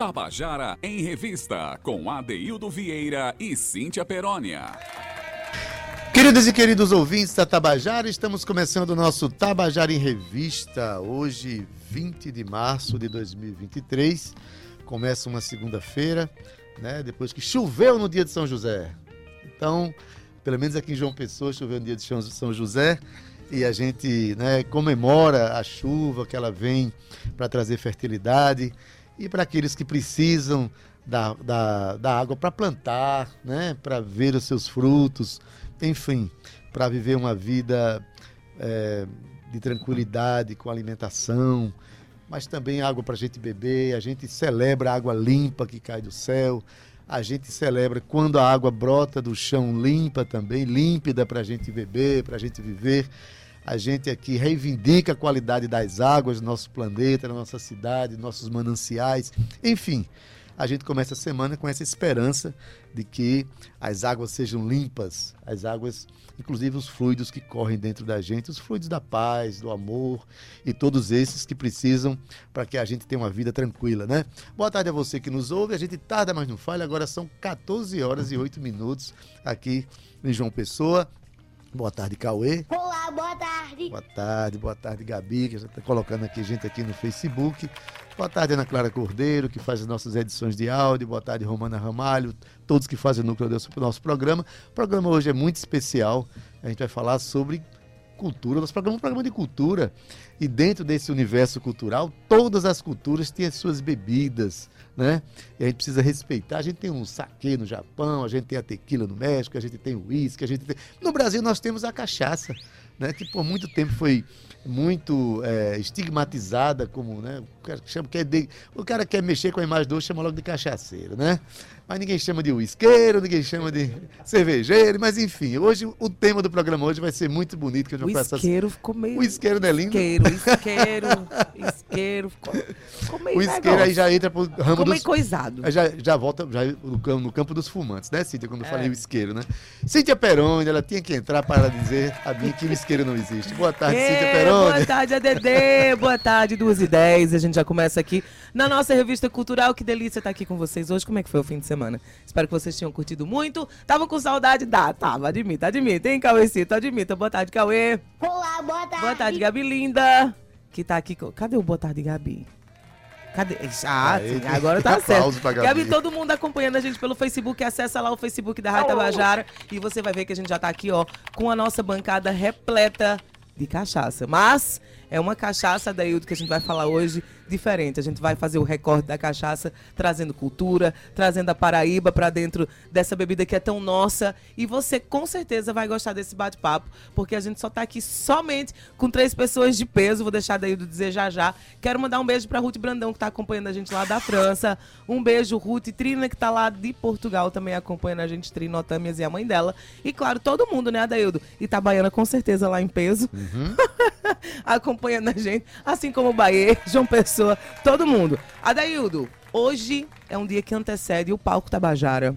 Tabajara em Revista, com Adeildo Vieira e Cíntia Perónia. Queridos e queridos ouvintes da Tabajara, estamos começando o nosso Tabajara em Revista, hoje, 20 de março de 2023. Começa uma segunda-feira, né? Depois que choveu no dia de São José. Então, pelo menos aqui em João Pessoa, choveu no dia de São José e a gente né, comemora a chuva que ela vem para trazer fertilidade e para aqueles que precisam da, da, da água para plantar, né? para ver os seus frutos, enfim, para viver uma vida é, de tranquilidade, com alimentação, mas também água para a gente beber. A gente celebra a água limpa que cai do céu. A gente celebra quando a água brota do chão limpa também, límpida para a gente beber, para a gente viver. A gente aqui reivindica a qualidade das águas do nosso planeta, da nossa cidade, nossos mananciais, enfim. A gente começa a semana com essa esperança de que as águas sejam limpas, as águas, inclusive os fluidos que correm dentro da gente, os fluidos da paz, do amor e todos esses que precisam para que a gente tenha uma vida tranquila, né? Boa tarde a você que nos ouve. A gente tarda, mas não falha. Agora são 14 horas e 8 minutos aqui em João Pessoa. Boa tarde, Cauê. Olá, boa tarde. Boa tarde, boa tarde, Gabi, que já está colocando aqui gente aqui no Facebook. Boa tarde, Ana Clara Cordeiro, que faz as nossas edições de áudio. Boa tarde, Romana Ramalho, todos que fazem o núcleo do nosso programa. O programa hoje é muito especial. A gente vai falar sobre cultura. Nosso programa é um programa de cultura. E dentro desse universo cultural, todas as culturas têm as suas bebidas, né? E a gente precisa respeitar. A gente tem um saque no Japão, a gente tem a tequila no México, a gente tem o uísque, a gente tem... No Brasil nós temos a cachaça, né? Que por muito tempo foi muito é, estigmatizada como, né? O cara, chama, quer de, o cara quer mexer com a imagem do outro, chama logo de cachaceiro, né? Mas ninguém chama de uisqueiro, ninguém chama de cervejeiro, mas enfim, hoje o tema do programa hoje vai ser muito bonito. Que a gente o isqueiro passar... ficou meio... O isqueiro não é lindo? Isqueiro, isqueiro, isqueiro, ficou, ficou meio O isqueiro aí já entra pro ramo ficou dos... meio coisado. Já, já volta já no, campo, no campo dos fumantes, né, Cíntia, quando eu é. falei o isqueiro, né? Cíntia Peroni, ela tinha que entrar para dizer a mim que o isqueiro não existe. Boa tarde, Cíntia Peroni. Boa tarde, ADD, boa tarde, duas e dez, a gente já começa aqui na nossa revista cultural, que delícia estar aqui com vocês hoje, como é que foi o fim de semana? Espero que vocês tenham curtido muito. Tava com saudade? Dá, tava. Admita, admita, hein, Cauêcito? Admita. Boa tarde, Cauê. Olá, boa tarde. Boa tarde, Gabi Linda. Que tá aqui. Cadê o boa tarde, Gabi? Cadê? Ah, sim, agora tá certo. Gabi. Gabi, todo mundo acompanhando a gente pelo Facebook. Acessa lá o Facebook da Rádio Tabajara e você vai ver que a gente já tá aqui, ó, com a nossa bancada repleta de cachaça. Mas é uma cachaça, Daildo, que a gente vai falar hoje diferente. A gente vai fazer o recorte da cachaça, trazendo cultura, trazendo a Paraíba para dentro dessa bebida que é tão nossa. E você com certeza vai gostar desse bate-papo, porque a gente só está aqui somente com três pessoas de peso. Vou deixar Daildo dizer já já. Quero mandar um beijo para Ruth Brandão, que está acompanhando a gente lá da França. Um beijo, Ruth. Trina, que está lá de Portugal, também acompanhando a gente. Trina Otâmias e a mãe dela. E claro, todo mundo, né, Adaildo? Itabaiana, com certeza, lá em peso. Uhum. acompanhando a gente, assim como o Bahia, João Pessoa, todo mundo. Adaildo, hoje é um dia que antecede o palco Tabajara.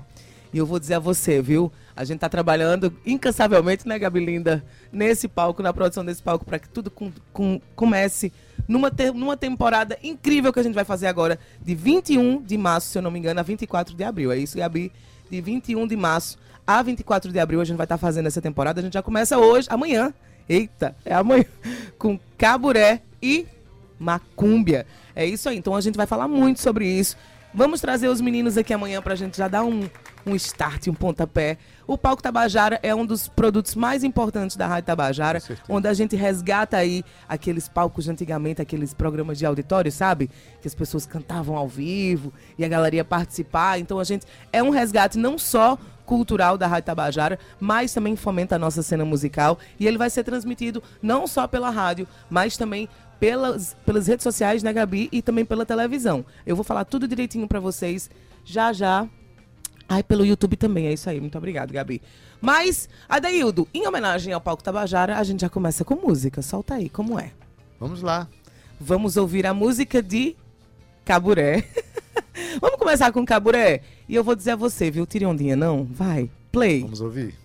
E eu vou dizer a você, viu? A gente tá trabalhando incansavelmente, né, Gabi Linda, nesse palco, na produção desse palco, para que tudo com, com, comece numa, numa temporada incrível que a gente vai fazer agora, de 21 de março, se eu não me engano, a 24 de abril. É isso, Gabi? De 21 de março a 24 de abril a gente vai estar tá fazendo essa temporada. A gente já começa hoje, amanhã, Eita, é amanhã. Com caburé e macúmbia. É isso aí. Então a gente vai falar muito sobre isso. Vamos trazer os meninos aqui amanhã para a gente já dar um, um start, um pontapé. O Palco Tabajara é um dos produtos mais importantes da Rádio Tabajara, onde a gente resgata aí aqueles palcos de antigamente, aqueles programas de auditório, sabe? Que as pessoas cantavam ao vivo e a galera ia participar. Então a gente é um resgate não só cultural da Rádio Tabajara, mas também fomenta a nossa cena musical e ele vai ser transmitido não só pela rádio, mas também pelas, pelas redes sociais, né, Gabi, e também pela televisão. Eu vou falar tudo direitinho para vocês já já. Ai, pelo YouTube também, é isso aí. Muito obrigado, Gabi. Mas, Adaildo, em homenagem ao Palco Tabajara, a gente já começa com música. Solta aí, como é? Vamos lá. Vamos ouvir a música de Caburé. Vamos começar com Caburé. E eu vou dizer a você, viu? Tire ondinha, não? Vai, play. Vamos ouvir.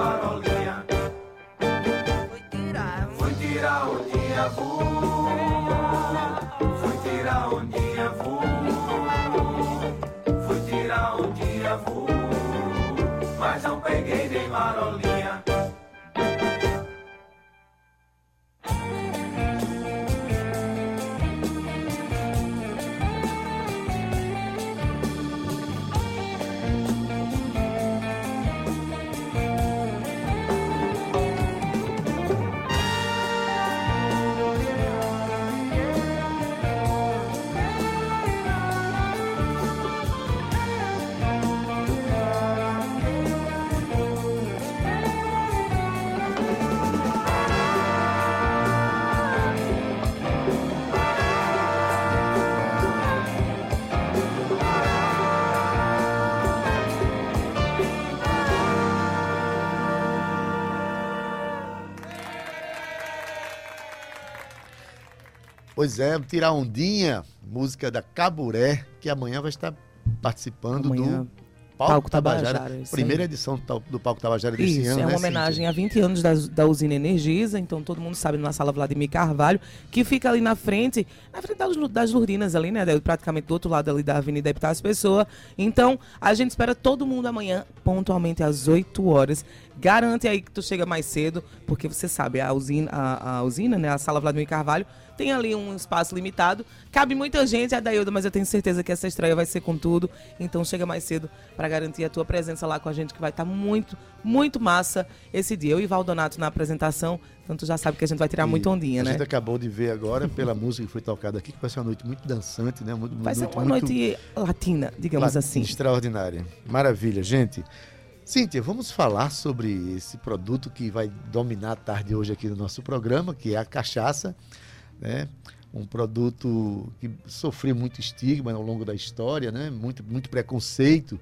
Peguei nem marolinha. Foi tirar, tirar ondinha, Pois é, tirar ondinha, música da Caburé, que amanhã vai estar participando amanhã. do Palco, Palco Tabajara, Tabajara primeira edição do Palco Tabajara desse isso, ano. É uma né, homenagem Cíntia? a 20 anos da, da usina Energisa, então todo mundo sabe na sala Vladimir Carvalho, que fica ali na frente, na frente das, das Lurdinas ali, né? Praticamente do outro lado ali da Avenida Epitácio Pessoa. Então, a gente espera todo mundo amanhã, pontualmente às 8 horas. Garante aí que tu chega mais cedo, porque você sabe, a usina, a, a usina, né? A sala Vladimir Carvalho tem ali um espaço limitado. Cabe muita gente, a Dailda, mas eu tenho certeza que essa estreia vai ser com tudo. Então chega mais cedo para garantir a tua presença lá com a gente, que vai estar tá muito, muito massa esse dia. Eu e Valdonato na apresentação, então tu já sabe que a gente vai tirar muita ondinha, a né? A gente acabou de ver agora, pela música que foi tocada aqui, que vai ser uma noite muito dançante, né? Muito, vai ser uma muito... noite latina, digamos assim. Extraordinária. Maravilha, gente. Cíntia, vamos falar sobre esse produto que vai dominar a tarde hoje aqui no nosso programa, que é a cachaça né? um produto que sofreu muito estigma ao longo da história, né? muito, muito preconceito,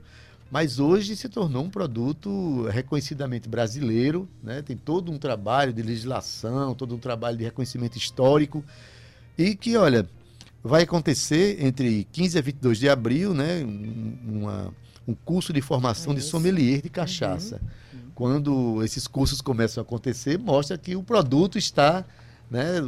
mas hoje se tornou um produto reconhecidamente brasileiro, né? tem todo um trabalho de legislação, todo um trabalho de reconhecimento histórico, e que, olha, vai acontecer entre 15 a 22 de abril né? Uma, um curso de formação de sommelier de cachaça. Uhum. Quando esses cursos começam a acontecer, mostra que o produto está né,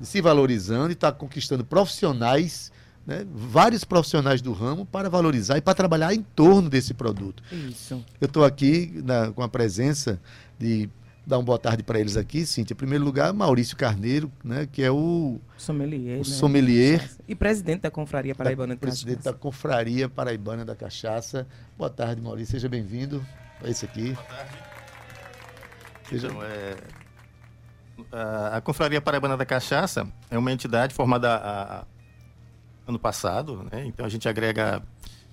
se valorizando e está conquistando profissionais, né, vários profissionais do ramo para valorizar e para trabalhar em torno desse produto. Isso. Eu estou aqui na, com a presença de dar uma boa tarde para eles aqui, Cíntia. Em primeiro lugar, Maurício Carneiro, né, que é o sommelier, o né? sommelier e presidente da Confraria Paraibana da, Cachaça. Presidente da Confraria Paraibana da Cachaça. Boa tarde, Maurício. Seja bem-vindo a esse aqui. Boa tarde. Seja... Então, é, a Confraria Paraibana da Cachaça é uma entidade formada a, ano passado, né? então a gente agrega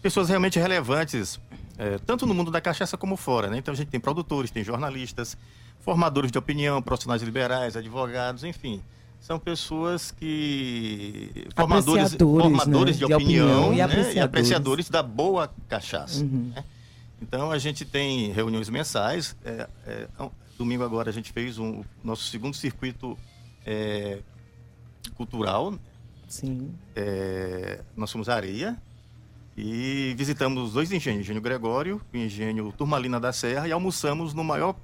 pessoas realmente relevantes, é, tanto no mundo da cachaça como fora. Né? Então a gente tem produtores, tem jornalistas, formadores de opinião, profissionais liberais, advogados, enfim. São pessoas que. Formadores, formadores né? de, de, opinião, opinião e, né? apreciadores. e, apreciadores. da boa cachaça. Uhum. Né? Então a gente tem reuniões mensais. É, é, Domingo agora a gente fez um nosso segundo circuito é, cultural. Sim. É, nós fomos à areia e visitamos dois engenhos, engenho Gregório e engenho Turmalina da Serra, e almoçamos no maior,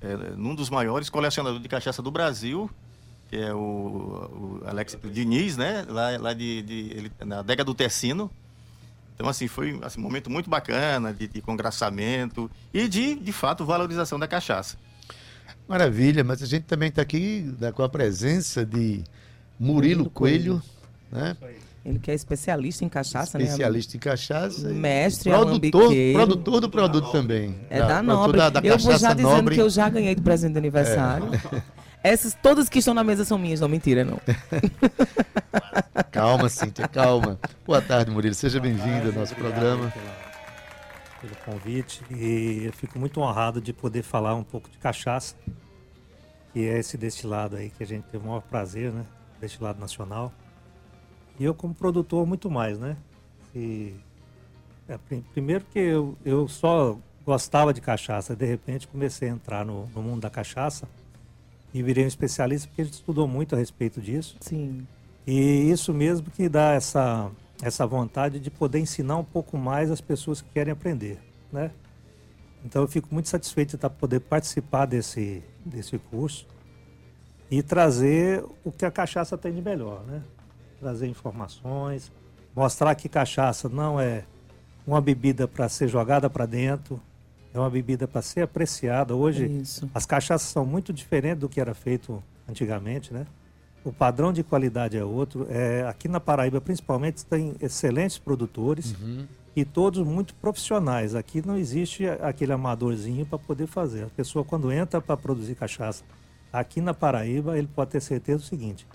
é, num dos maiores colecionadores de cachaça do Brasil, que é o, o Alex Diniz, né? Lá, lá de, de ele, na adega do Tessino. Então, assim, foi assim, um momento muito bacana de, de congraçamento e de, de fato, valorização da cachaça. Maravilha, mas a gente também está aqui né, com a presença de Murilo, Murilo Coelho, Coelho, né? Ele que é especialista em cachaça, né? Especialista em cachaça. Mestre, produtor, produtor do produto também. É da, da Nobre. Da, da eu vou já dizendo nobre. que eu já ganhei do presente de aniversário. É. Essas, todas que estão na mesa são minhas, não mentira, não. calma, Cíntia, calma. Boa tarde, Murilo. Seja bem-vindo ao nosso programa. Pela, pelo convite. E eu fico muito honrado de poder falar um pouco de cachaça, que é esse destilado aí que a gente teve o maior prazer, né? Destilado nacional. E eu como produtor muito mais, né? E, é, primeiro que eu, eu só gostava de cachaça, de repente comecei a entrar no, no mundo da cachaça e virei um especialista porque a gente estudou muito a respeito disso. Sim. E isso mesmo que dá essa, essa vontade de poder ensinar um pouco mais as pessoas que querem aprender, né? Então eu fico muito satisfeito de estar poder participar desse, desse curso e trazer o que a cachaça tem de melhor, né? Trazer informações, mostrar que cachaça não é uma bebida para ser jogada para dentro, é uma bebida para ser apreciada. Hoje, Isso. as cachaças são muito diferentes do que era feito antigamente, né? O padrão de qualidade é outro. É, aqui na Paraíba, principalmente, tem excelentes produtores uhum. e todos muito profissionais. Aqui não existe aquele amadorzinho para poder fazer. A pessoa, quando entra para produzir cachaça aqui na Paraíba, ele pode ter certeza do seguinte: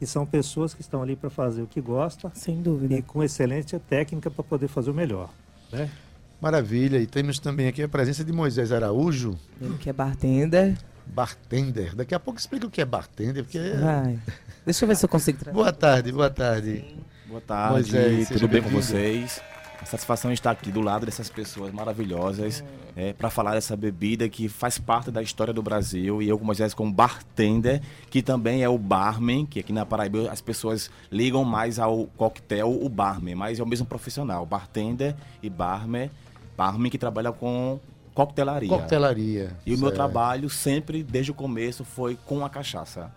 que são pessoas que estão ali para fazer o que gosta. Sem dúvida. E com excelente técnica para poder fazer o melhor. Né? Maravilha. E temos também aqui a presença de Moisés Araújo. Ele que é bartender. Bartender. Daqui a pouco explica o que é bartender, porque. Vai. Deixa eu ver se eu consigo trazer. Boa tarde, boa tarde. Boa tarde, Moisés, tudo bem com vocês? A satisfação estar aqui do lado dessas pessoas maravilhosas é, para falar dessa bebida que faz parte da história do Brasil. E eu, como Moisés, como bartender, que também é o barman, que aqui na Paraíba as pessoas ligam mais ao coquetel, o barman, mas é o mesmo profissional, bartender e barman barman que trabalha com coquetelaria. Coquetelaria. E o meu trabalho sempre, desde o começo, foi com a cachaça.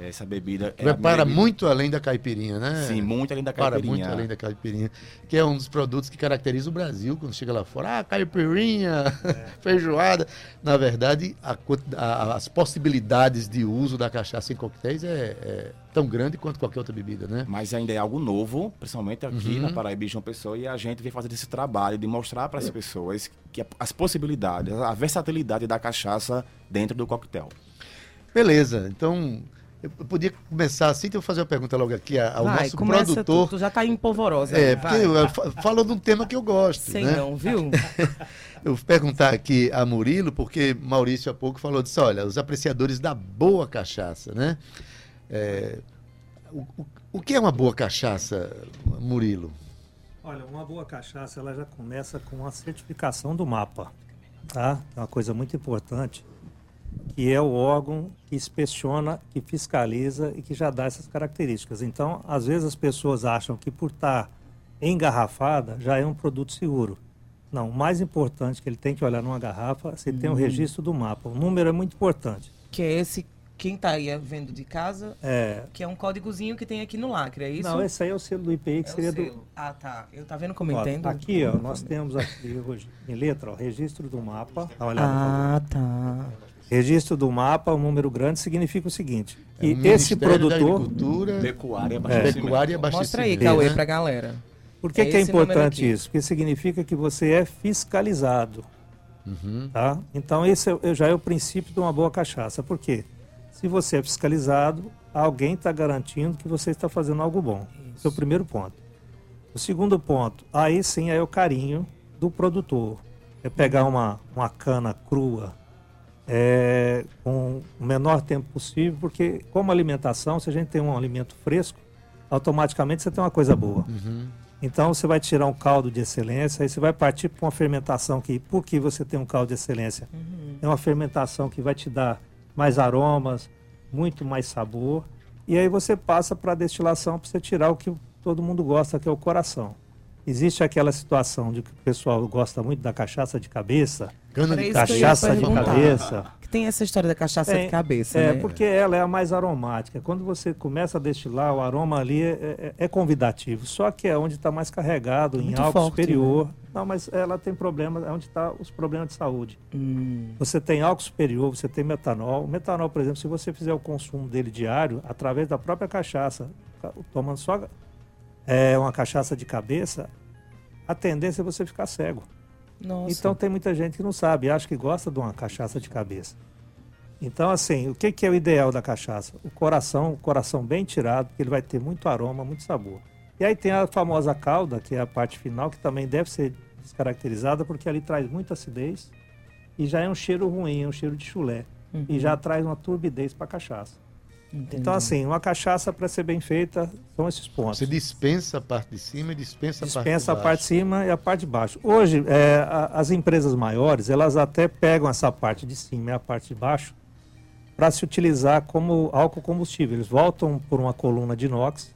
Essa bebida é para muito além da caipirinha, né? Sim, muito além da caipirinha. Para muito além da caipirinha, que é um dos produtos que caracteriza o Brasil quando chega lá fora. Ah, caipirinha, é. feijoada. Na verdade, a, a, as possibilidades de uso da cachaça em coquetéis é, é, tão grande quanto qualquer outra bebida, né? Mas ainda é algo novo, principalmente aqui uhum. na Paraíba e João Pessoa, e a gente vem fazer esse trabalho de mostrar para as pessoas que as possibilidades, a versatilidade da cachaça dentro do coquetel. Beleza, então eu podia começar assim, então eu fazer uma pergunta logo aqui ao vai, nosso produtor. Tu, tu já está em polvorosa. É, porque falou de um tema que eu gosto. Sei né? não, viu? eu vou perguntar aqui a Murilo, porque Maurício há pouco falou disso, olha, os apreciadores da boa cachaça, né? É, o, o, o que é uma boa cachaça, Murilo? Olha, uma boa cachaça ela já começa com a certificação do mapa, tá? É uma coisa muito importante que é o órgão que inspeciona, que fiscaliza e que já dá essas características. Então, às vezes as pessoas acham que por estar engarrafada já é um produto seguro. Não, o mais importante que ele tem que olhar numa garrafa, se tem o um registro do mapa. O número é muito importante. Que é esse quem está aí vendo de casa, é. que é um códigozinho que tem aqui no lacre, é isso? Não, esse aí é o selo do IPI, que é seria do... Ah, tá. Eu tá vendo como ó, entendo? Aqui, ó, nós temos aqui, em letra, ó, registro do mapa. Dá uma olhada, ah, tá. Registro do mapa, um número grande, significa o seguinte: que é esse produtor. Pecuária, é. pecuária Mostra aí, Cauê, né? para a galera. Por que é, que é importante isso? Porque significa que você é fiscalizado. Uhum. Tá? Então, esse é, já é o princípio de uma boa cachaça. Por quê? Se você é fiscalizado, alguém está garantindo que você está fazendo algo bom. Esse é o primeiro ponto. O segundo ponto, aí sim é o carinho do produtor. É pegar uma, uma cana crua, é, com o menor tempo possível, porque como alimentação, se a gente tem um alimento fresco, automaticamente você tem uma coisa boa. Uhum. Então você vai tirar um caldo de excelência, aí você vai partir para uma fermentação que, por que você tem um caldo de excelência? Uhum. É uma fermentação que vai te dar mais aromas, muito mais sabor, e aí você passa para a destilação para você tirar o que todo mundo gosta, que é o coração. Existe aquela situação de que o pessoal gosta muito da cachaça de cabeça, Cana de cachaça de cabeça. Que tem essa história da cachaça é, de cabeça, é, né? porque ela é a mais aromática. Quando você começa a destilar, o aroma ali é, é, é convidativo. Só que é onde está mais carregado, muito em álcool forte, superior. Né? Não, mas ela tem problemas, é onde estão tá os problemas de saúde. Hum. Você tem álcool superior, você tem metanol. O metanol, por exemplo, se você fizer o consumo dele diário, através da própria cachaça, tomando só é uma cachaça de cabeça, a tendência é você ficar cego. Nossa. Então tem muita gente que não sabe, acha que gosta de uma cachaça de cabeça. Então, assim, o que, que é o ideal da cachaça? O coração, o coração bem tirado, porque ele vai ter muito aroma, muito sabor. E aí tem a famosa cauda, que é a parte final, que também deve ser descaracterizada, porque ali traz muita acidez e já é um cheiro ruim, é um cheiro de chulé. Uhum. E já traz uma turbidez para a cachaça. Entendi. Então, assim, uma cachaça para ser bem feita são esses pontos. Você dispensa a parte de cima e dispensa, dispensa a parte de baixo. Dispensa a parte de cima e a parte de baixo. Hoje, é, a, as empresas maiores, elas até pegam essa parte de cima e a parte de baixo para se utilizar como álcool combustível. Eles voltam por uma coluna de inox,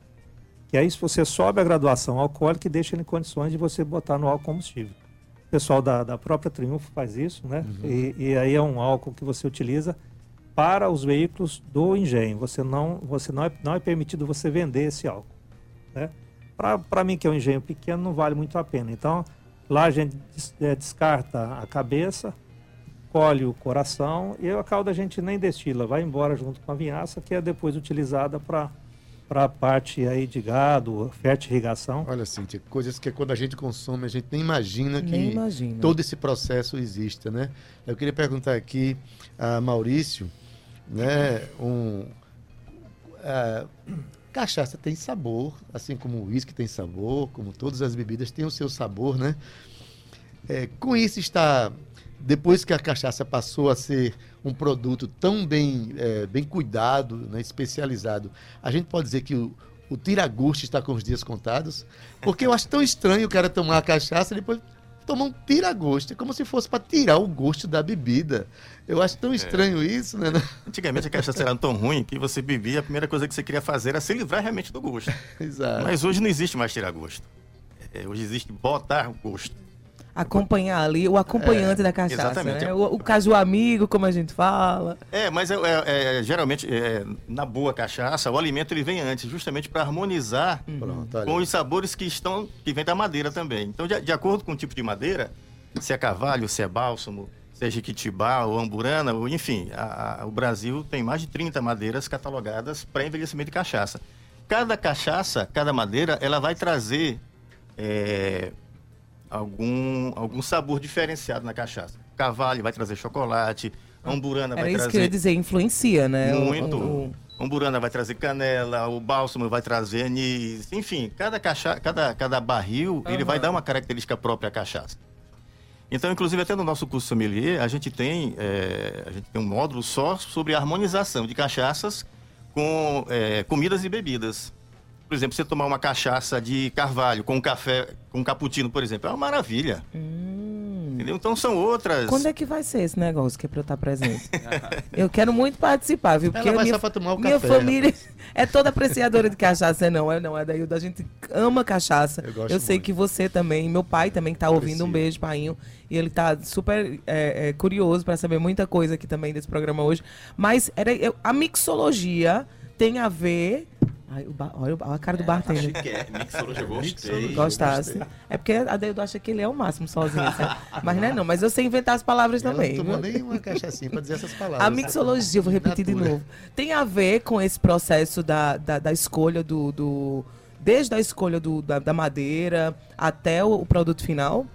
que aí se você sobe a graduação alcoólica e deixa ele em condições de você botar no álcool combustível. O pessoal da, da própria Triunfo faz isso, né? Uhum. E, e aí é um álcool que você utiliza para os veículos do engenho. Você não, você não, é, não é permitido você vender esse álcool. Né? Para mim, que é um engenho pequeno, não vale muito a pena. Então, lá a gente é, descarta a cabeça, colhe o coração e a cauda a gente nem destila, vai embora junto com a vinhaça, que é depois utilizada para para a parte aí de gado, fertirrigação. Olha, Cíntia, coisas que quando a gente consome, a gente nem imagina que nem imagina. todo esse processo exista, né? Eu queria perguntar aqui a Maurício, né, um, a, cachaça tem sabor, assim como o uísque tem sabor, como todas as bebidas têm o seu sabor, né? É, com isso está depois que a cachaça passou a ser um produto tão bem, é, bem cuidado, né, especializado, a gente pode dizer que o, o tiragosto está com os dias contados? Porque eu acho tão estranho o cara tomar a cachaça e depois tomar um tiragosto. É como se fosse para tirar o gosto da bebida. Eu acho tão é. estranho é. isso, né? Antigamente a cachaça era tão ruim que você bebia, a primeira coisa que você queria fazer era se livrar realmente do gosto. Exato. Mas hoje não existe mais tirar gosto. É, hoje existe botar gosto acompanhar ali o acompanhante é, da cachaça. Exatamente. Né? O, o caso amigo, como a gente fala. É, mas é, é, é geralmente é, na boa cachaça o alimento ele vem antes, justamente para harmonizar uhum. com os sabores que estão que vem da madeira também. Então, de, de, acordo com o tipo de madeira, se é carvalho, se é bálsamo, se é jiquitibá ou amburana, ou, enfim, a, a, o Brasil tem mais de 30 madeiras catalogadas para envelhecimento de cachaça. Cada cachaça, cada madeira, ela vai trazer é, algum, algum sabor diferenciado na cachaça. Carvalho vai trazer chocolate, Amburana vai trazer... Era isso que eu ia dizer, influencia, né? Muito. O, o... Amburana vai trazer canela, o bálsamo vai trazer anis, enfim, cada, cacha... cada, cada barril uhum. ele vai dar uma característica própria à cachaça. Então, inclusive, até no nosso curso sommelier, a gente tem, é, a gente tem um módulo só sobre harmonização de cachaças com é, comidas e bebidas. Por exemplo, você tomar uma cachaça de carvalho com um café, com um cappuccino, por exemplo, é uma maravilha. Hum. Entendeu? Então são outras. Quando é que vai ser esse negócio que é pra eu estar presente? eu quero muito participar, viu? Porque Ela vai minha, só pra tomar o minha café. família é toda apreciadora de cachaça, não é não, é daí a gente ama cachaça. Eu, eu sei muito. que você também, meu pai também que tá ouvindo, Aprecio. um beijo, painho. E ele tá super é, é, curioso para saber muita coisa aqui também desse programa hoje. Mas era, eu, a mixologia tem a ver Ai, ba... Olha a cara do é, bartender. Acho que é. Mixologia, gostei. Gostasse. É porque a Deildo acha que ele é o máximo sozinho, sabe? Mas não é não, mas eu sei inventar as palavras Ela também. Não tomou nem uma cachaçinha pra dizer essas palavras. A mixologia, vou repetir de novo, tem a ver com esse processo da, da, da escolha do, do... Desde a escolha do, da, da madeira até o, o produto final?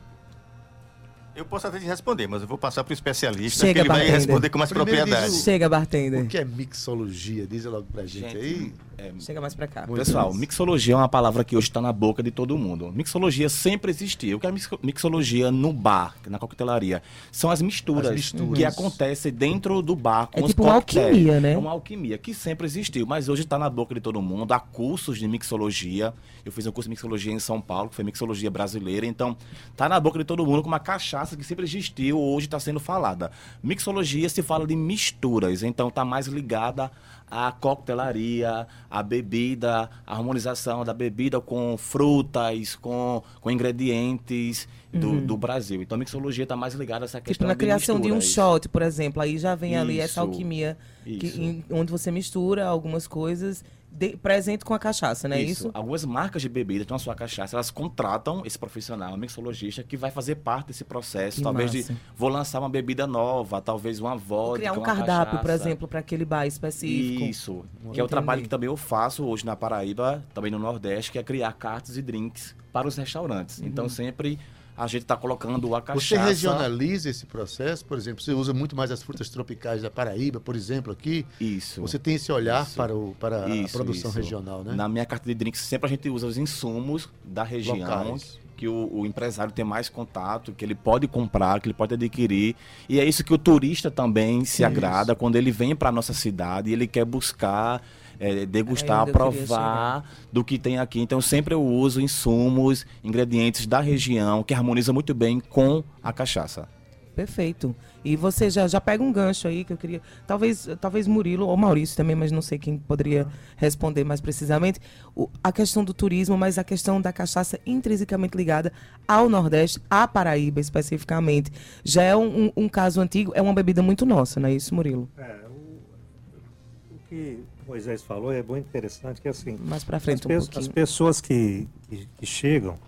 Eu posso até te responder, mas eu vou passar para o especialista, Chega, que ele bartender. vai responder com mais Primeiro propriedade. O, Chega, bartender. O que é mixologia? Diz logo pra gente, gente aí. É, Chega mais para cá. Pessoal, mixologia é uma palavra que hoje está na boca de todo mundo. Mixologia sempre existiu. O que é mixologia no bar, na coquetelaria? São as misturas, as misturas. que acontecem dentro do bar com é os tipo uma alquimia, né? É uma alquimia que sempre existiu, mas hoje está na boca de todo mundo. Há cursos de mixologia. Eu fiz um curso de mixologia em São Paulo, que foi mixologia brasileira. Então, está na boca de todo mundo com uma cachaça que sempre existiu, hoje está sendo falada. Mixologia se fala de misturas, então está mais ligada à coquetelaria, à bebida, a harmonização da bebida com frutas, com, com ingredientes. do, uhum. do Brasil. Então a mixologia está mais ligada a essa tipo, questão tipo, na criação de um shot, por exemplo, aí já vem isso, ali essa alquimia que, em, onde você mistura algumas coisas de, presente com a cachaça, não é isso? isso? Algumas marcas de bebida estão a sua cachaça, elas contratam esse profissional, um mixologista, que vai fazer parte desse processo. Que talvez massa. de vou lançar uma bebida nova, talvez uma vodka, criar um cardápio, cachaça. por exemplo, para aquele bar específico. Isso, Vou que entender. é o trabalho que também eu faço hoje na Paraíba, também no Nordeste, que é criar cartas e drinks para os restaurantes. Uhum. Então sempre a gente está colocando a cachaça. Você regionaliza esse processo, por exemplo, você usa muito mais as frutas tropicais da Paraíba, por exemplo, aqui. Isso. Você tem esse olhar isso. para, o, para isso, a produção isso. regional, né? Na minha carta de drinks, sempre a gente usa os insumos da região. Locais. Que o, o, empresário tem mais contato, que ele pode comprar, que ele pode adquirir. E é isso que o turista também se agrada quando ele vem para a nossa cidade e ele quer buscar é, degustar, provar do que tem aqui. Então sempre eu uso insumos, ingredientes da região que harmonizam muito bem com a cachaça. Perfeito. E você já, já pega um gancho aí que eu queria. Talvez, talvez Murilo ou Maurício também, mas não sei quem poderia responder mais precisamente. O, a questão do turismo, mas a questão da cachaça intrinsecamente ligada ao Nordeste, à Paraíba especificamente. Já é um, um, um caso antigo, é uma bebida muito nossa, não é isso, Murilo? É, o, o que Moisés falou é muito interessante, que assim, mais para frente as, um as pessoas que, que, que, chegam,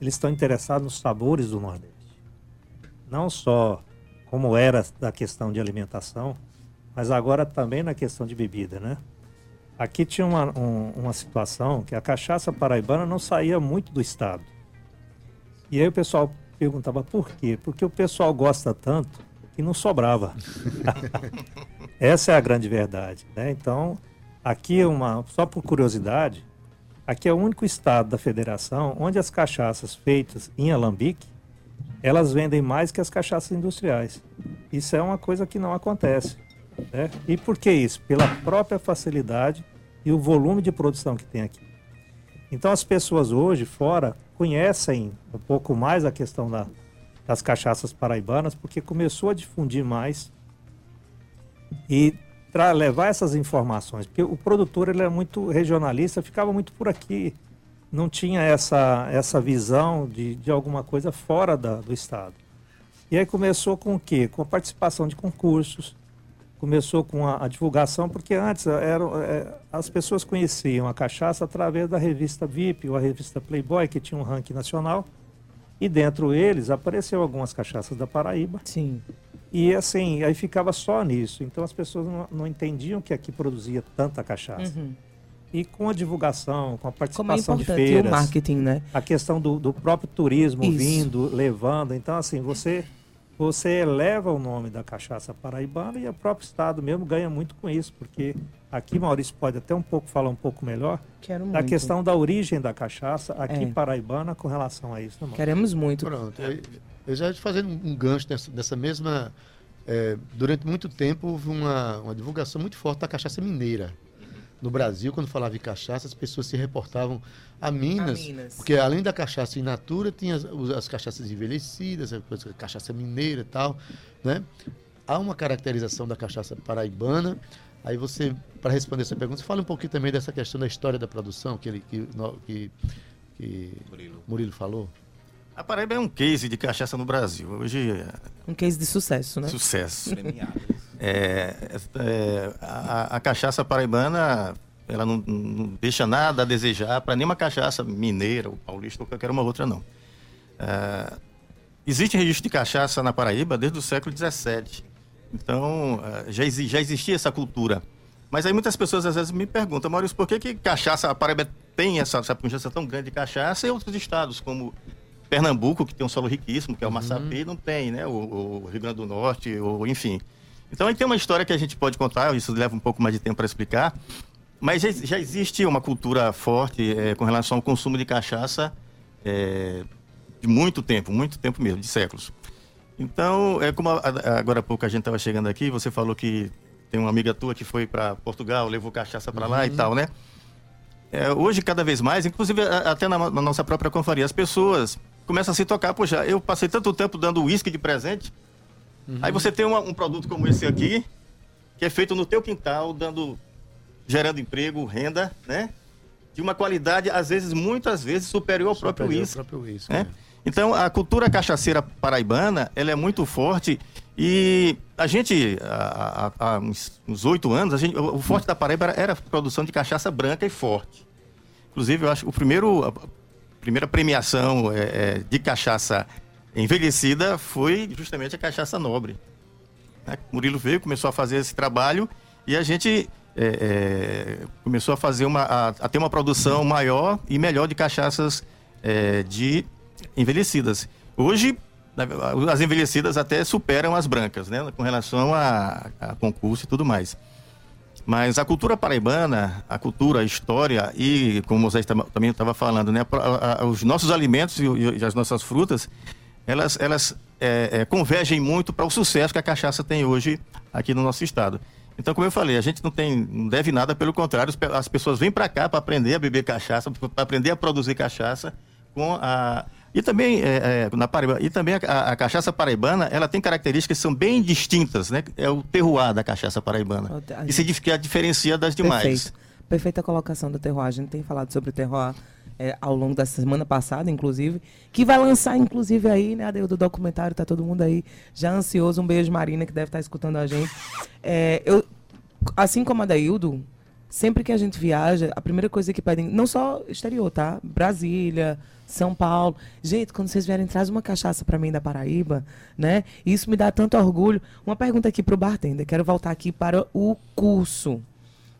eles estão interessados nos sabores do Nordeste. Não só como era da questão de alimentação, mas agora também na questão de bebida, né? Aqui tinha uma, um, uma situação que a cachaça paraibana não saía muito do estado. E aí o pessoal perguntava por quê? Porque o pessoal gosta tanto que não sobrava. Essa é a grande verdade, né? Então, Aqui é uma, só por curiosidade, aqui é o único estado da federação onde as cachaças feitas em alambique, elas vendem mais que as cachaças industriais. Isso é uma coisa que não acontece. Né? E por que isso? Pela própria facilidade e o volume de produção que tem aqui. Então as pessoas hoje fora conhecem um pouco mais a questão da, das cachaças paraibanas porque começou a difundir mais e levar essas informações, porque o produtor ele é muito regionalista, ficava muito por aqui, não tinha essa, essa visão de, de alguma coisa fora da, do estado. E aí começou com o quê? Com a participação de concursos, começou com a, a divulgação, porque antes eram, é, as pessoas conheciam a cachaça através da revista VIP ou a revista Playboy, que tinha um ranking nacional, e dentro eles apareceu algumas cachaças da Paraíba. Sim. E assim, aí ficava só nisso. Então as pessoas não, não entendiam que aqui produzia tanta cachaça. Uhum. E com a divulgação, com a participação Como é de feiras, o marketing, né? A questão do, do próprio turismo Isso. vindo, levando. Então, assim, você você eleva o nome da cachaça paraibana e o próprio estado mesmo ganha muito com isso, porque aqui Maurício pode até um pouco falar um pouco melhor Quero da muito. questão da origem da cachaça aqui é. paraibana com relação a isso. Né, Queremos muito. Pronto. Eu já fazendo um gancho dessa, dessa mesma. É, durante muito tempo houve uma, uma divulgação muito forte da cachaça mineira. No Brasil, quando falava em cachaça, as pessoas se reportavam a Minas, a Minas. porque além da cachaça in natura, tinha as, as cachaças envelhecidas, a cachaça mineira e tal, né? Há uma caracterização da cachaça paraibana. Aí você, para responder essa pergunta, você fala um pouquinho também dessa questão da história da produção que, ele, que, que, que Murilo. Murilo falou. A Paraíba é um case de cachaça no Brasil. Hoje. É um case de sucesso, né? Sucesso. é, é, a, a, cachaça paraibana, ela não, não, deixa nada a desejar para nenhuma cachaça mineira ou paulista ou qualquer uma outra, não. É, existe registro de cachaça na Paraíba desde o século XVII. Então, é, já, já existia essa cultura. Mas aí muitas pessoas às vezes me perguntam, Maurício, por que, que cachaça, a Paraíba tem essa, essa pujança tão grande de cachaça e outros estados, como Pernambuco, que tem um solo riquíssimo, que é o Massapê, uhum. não tem, né? O, o, Rio Grande do Norte, ou enfim. Então aí tem uma história que a gente pode contar, isso leva um pouco mais de tempo para explicar, mas já, já, existe uma cultura forte é, com relação ao consumo de cachaça é, de muito tempo, muito tempo mesmo, de séculos. Então, é como a, agora há pouco a gente estava chegando aqui, você falou que tem uma amiga tua que foi para Portugal, levou cachaça para uhum. lá e uhum. tal, né? É, hoje, cada vez mais, inclusive até na, na nossa própria confraria, as pessoas começa a se tocar, poxa, eu passei tanto tempo dando uísque de presente. Uhum. Aí você tem uma, um produto como esse aqui, que é feito no teu quintal, dando, gerando emprego, renda, né? De uma qualidade, às vezes, muitas vezes, superior ao superior próprio uísque. Né? Então, a cultura cachaceira paraibana, ela é muito forte e a gente, há, há uns oito anos, gente, o forte da Paraíba era, a produção de cachaça branca e forte. Inclusive, eu acho que o primeiro, primeira premiação é, é, de cachaça envelhecida foi justamente a cachaça nobre. Né? Murilo veio, começou a fazer esse trabalho e a gente é, é começou a fazer uma, a, a, ter uma produção maior e melhor de cachaças é, de envelhecidas. Hoje, as envelhecidas até superam as brancas, né? Com relação a, a concurso e tudo mais. Mas a cultura paraibana, a cultura, a história e, como Moisés também estava falando, né? Os nossos alimentos e as nossas frutas, elas, elas é, é, convergem muito para o sucesso que a cachaça tem hoje aqui no nosso estado. Então, como eu falei, a gente não tem, não deve nada, pelo contrário, as pessoas vêm para cá para aprender a beber cachaça, para aprender a produzir cachaça com a e também, é, é, na Paraíba, e também a, a, cachaça paraibana, ela tem características que são bem distintas, né? É o terroir da cachaça paraibana. E se que a diferencia das demais. Perfeito. Perfeita colocação do terroir. A gente tem falado sobre o terroir é, ao longo da semana passada, inclusive, que vai lançar, inclusive, aí, né, do documentário, tá todo mundo aí já ansioso. Um beijo, Marina, que deve estar escutando a gente. É, eu, assim como a Daildo, sempre que a gente viaja, a primeira coisa que pedem, não só exterior, tá? Brasília, são Paulo. Gente, quando vocês vierem, traz uma cachaça para mim da Paraíba, né? Isso me dá tanto orgulho. Uma pergunta aqui para o bartender. Quero voltar aqui para o curso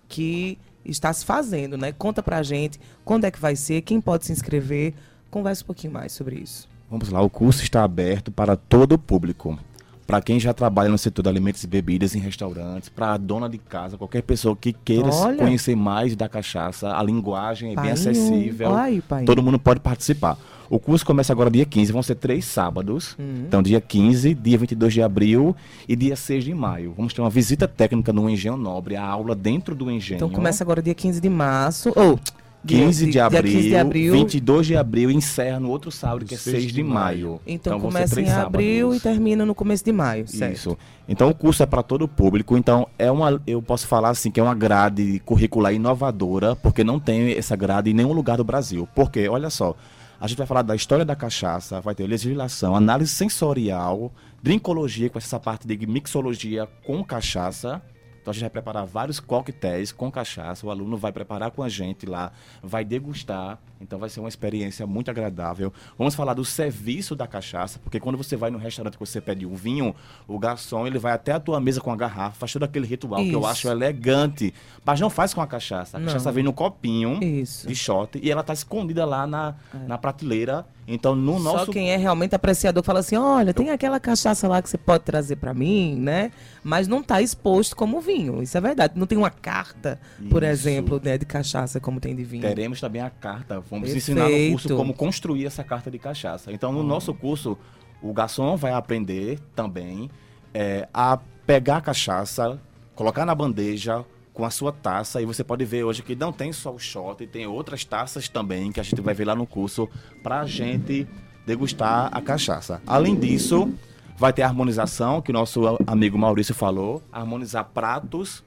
que está se fazendo, né? Conta pra gente quando é que vai ser, quem pode se inscrever. Conversa um pouquinho mais sobre isso. Vamos lá, o curso está aberto para todo o público para quem já trabalha no setor de alimentos e bebidas em restaurantes, para a dona de casa, qualquer pessoa que queira Olha. conhecer mais da cachaça, a linguagem é pai bem acessível. Ai, todo mundo pode participar. O curso começa agora dia 15, vão ser três sábados. Uhum. Então, dia 15, dia 22 de abril e dia 6 de maio. Vamos ter uma visita técnica no Engenho Nobre, a aula dentro do engenho. Então, começa agora dia 15 de março. Ou. Oh 15 de, de, abril, 15 de abril, 22 de abril e encerra no outro sábado, que é 6 de, de maio. Então, então começa em abril sábados. e termina no começo de maio, certo? Isso. Então o curso é para todo o público. Então é uma, eu posso falar assim que é uma grade curricular inovadora, porque não tem essa grade em nenhum lugar do Brasil. Porque olha só, a gente vai falar da história da cachaça, vai ter legislação, análise sensorial, drinkologia, com essa parte de mixologia com cachaça então a gente vai preparar vários coquetéis com cachaça. O aluno vai preparar com a gente lá, vai degustar. Então vai ser uma experiência muito agradável. Vamos falar do serviço da cachaça, porque quando você vai no restaurante que você pede um vinho, o garçom ele vai até a tua mesa com a garrafa, faz todo aquele ritual Isso. que eu acho elegante. Mas não faz com a cachaça. A não. cachaça vem no copinho Isso. de shot e ela está escondida lá na, é. na prateleira então, no nosso. Só quem é realmente apreciador fala assim: olha, tem aquela cachaça lá que você pode trazer para mim, né? Mas não está exposto como vinho. Isso é verdade. Não tem uma carta, Isso. por exemplo, né, de cachaça como tem de vinho. Teremos também a carta. Vamos Perfeito. ensinar no curso como construir essa carta de cachaça. Então, no hum. nosso curso, o garçom vai aprender também é, a pegar a cachaça, colocar na bandeja, com a sua taça. E você pode ver hoje que não tem só o shot, tem outras taças também que a gente vai ver lá no curso para a gente degustar a cachaça. Além disso, vai ter a harmonização, que o nosso amigo Maurício falou, harmonizar pratos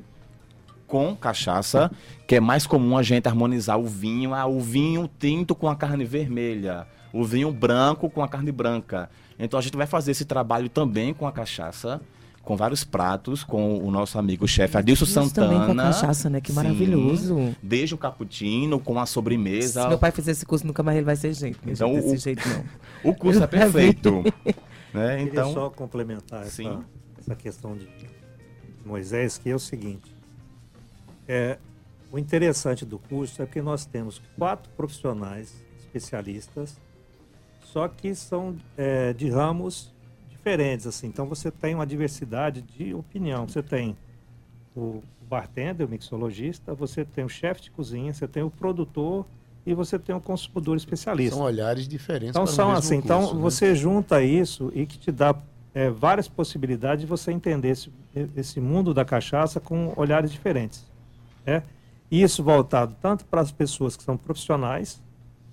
com cachaça, que é mais comum a gente harmonizar o vinho, ah, o vinho tinto com a carne vermelha, o vinho branco com a carne branca. Então a gente vai fazer esse trabalho também com a cachaça com vários pratos, com o nosso amigo chefe Adilson Santana. também com a cachaça, né? Que Sim, maravilhoso. Desde o cappuccino, com a sobremesa. Se meu pai fizer esse curso, nunca mais ele vai ser jeito. Então, o, desse jeito, não. o curso é perfeito. né? Então, só complementar essa, essa questão de Moisés, que é o seguinte. É, o interessante do curso é que nós temos quatro profissionais especialistas, só que são é, de ramos diferentes, assim. Então você tem uma diversidade de opinião. Você tem o bartender, o mixologista, você tem o chefe de cozinha, você tem o produtor e você tem o consumidor especialista. São olhares diferentes. Então são assim. Então, curso, então né? você junta isso e que te dá é, várias possibilidades de você entender esse, esse mundo da cachaça com olhares diferentes. Né? Isso voltado tanto para as pessoas que são profissionais,